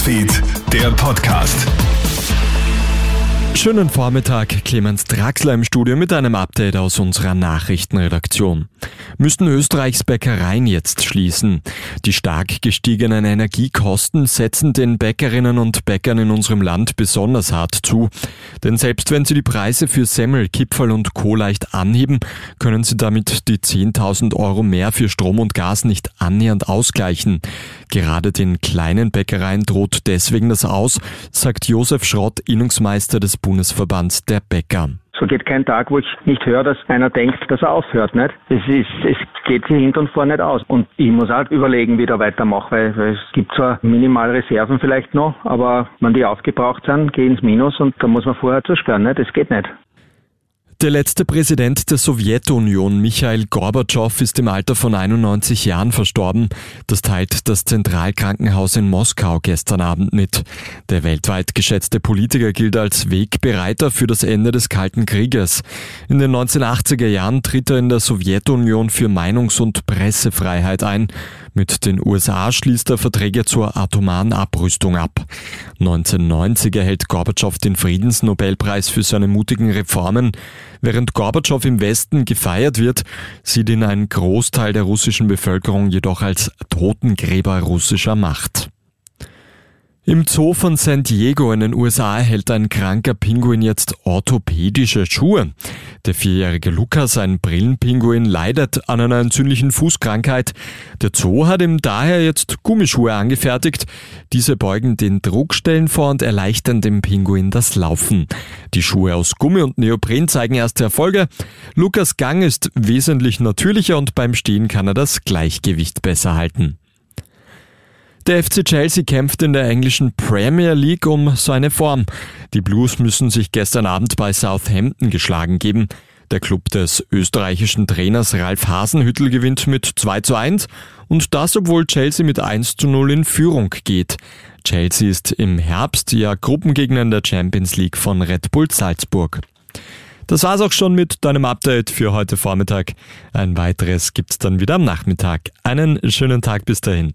Newsfeed, der Podcast. Schönen Vormittag, Clemens Draxler im Studio mit einem Update aus unserer Nachrichtenredaktion. Müssten Österreichs Bäckereien jetzt schließen? Die stark gestiegenen Energiekosten setzen den Bäckerinnen und Bäckern in unserem Land besonders hart zu. Denn selbst wenn sie die Preise für Semmel, Kipferl und Co. leicht anheben, können sie damit die 10.000 Euro mehr für Strom und Gas nicht annähernd ausgleichen. Gerade den kleinen Bäckereien droht deswegen das aus, sagt Josef Schrott, Innungsmeister des Bundesverbands der Bäcker. So geht kein Tag, wo ich nicht höre, dass einer denkt, dass er aufhört. Nicht? Es, ist, es geht sich hinten und vor nicht aus. Und ich muss auch überlegen, wie ich da weitermache, weil, weil es gibt zwar minimal Reserven vielleicht noch, aber wenn die aufgebraucht sind, gehen ins Minus und da muss man vorher zusperren. Nicht? Das geht nicht. Der letzte Präsident der Sowjetunion, Michail Gorbatschow, ist im Alter von 91 Jahren verstorben. Das teilt das Zentralkrankenhaus in Moskau gestern Abend mit. Der weltweit geschätzte Politiker gilt als Wegbereiter für das Ende des Kalten Krieges. In den 1980er Jahren tritt er in der Sowjetunion für Meinungs- und Pressefreiheit ein. Mit den USA schließt er Verträge zur atomaren Abrüstung ab. 1990 erhält Gorbatschow den Friedensnobelpreis für seine mutigen Reformen. Während Gorbatschow im Westen gefeiert wird, sieht ihn ein Großteil der russischen Bevölkerung jedoch als Totengräber russischer Macht. Im Zoo von San Diego in den USA erhält ein kranker Pinguin jetzt orthopädische Schuhe. Der vierjährige Lukas, ein Brillenpinguin, leidet an einer entzündlichen Fußkrankheit. Der Zoo hat ihm daher jetzt Gummischuhe angefertigt. Diese beugen den Druckstellen vor und erleichtern dem Pinguin das Laufen. Die Schuhe aus Gummi und Neopren zeigen erste Erfolge. Lukas Gang ist wesentlich natürlicher und beim Stehen kann er das Gleichgewicht besser halten. Der FC Chelsea kämpft in der englischen Premier League um seine Form. Die Blues müssen sich gestern Abend bei Southampton geschlagen geben. Der Club des österreichischen Trainers Ralf Hasenhüttel gewinnt mit 2 zu 1 und das, obwohl Chelsea mit 1 zu 0 in Führung geht. Chelsea ist im Herbst ja Gruppengegner in der Champions League von Red Bull Salzburg. Das war's auch schon mit deinem Update für heute Vormittag. Ein weiteres gibt's dann wieder am Nachmittag. Einen schönen Tag bis dahin.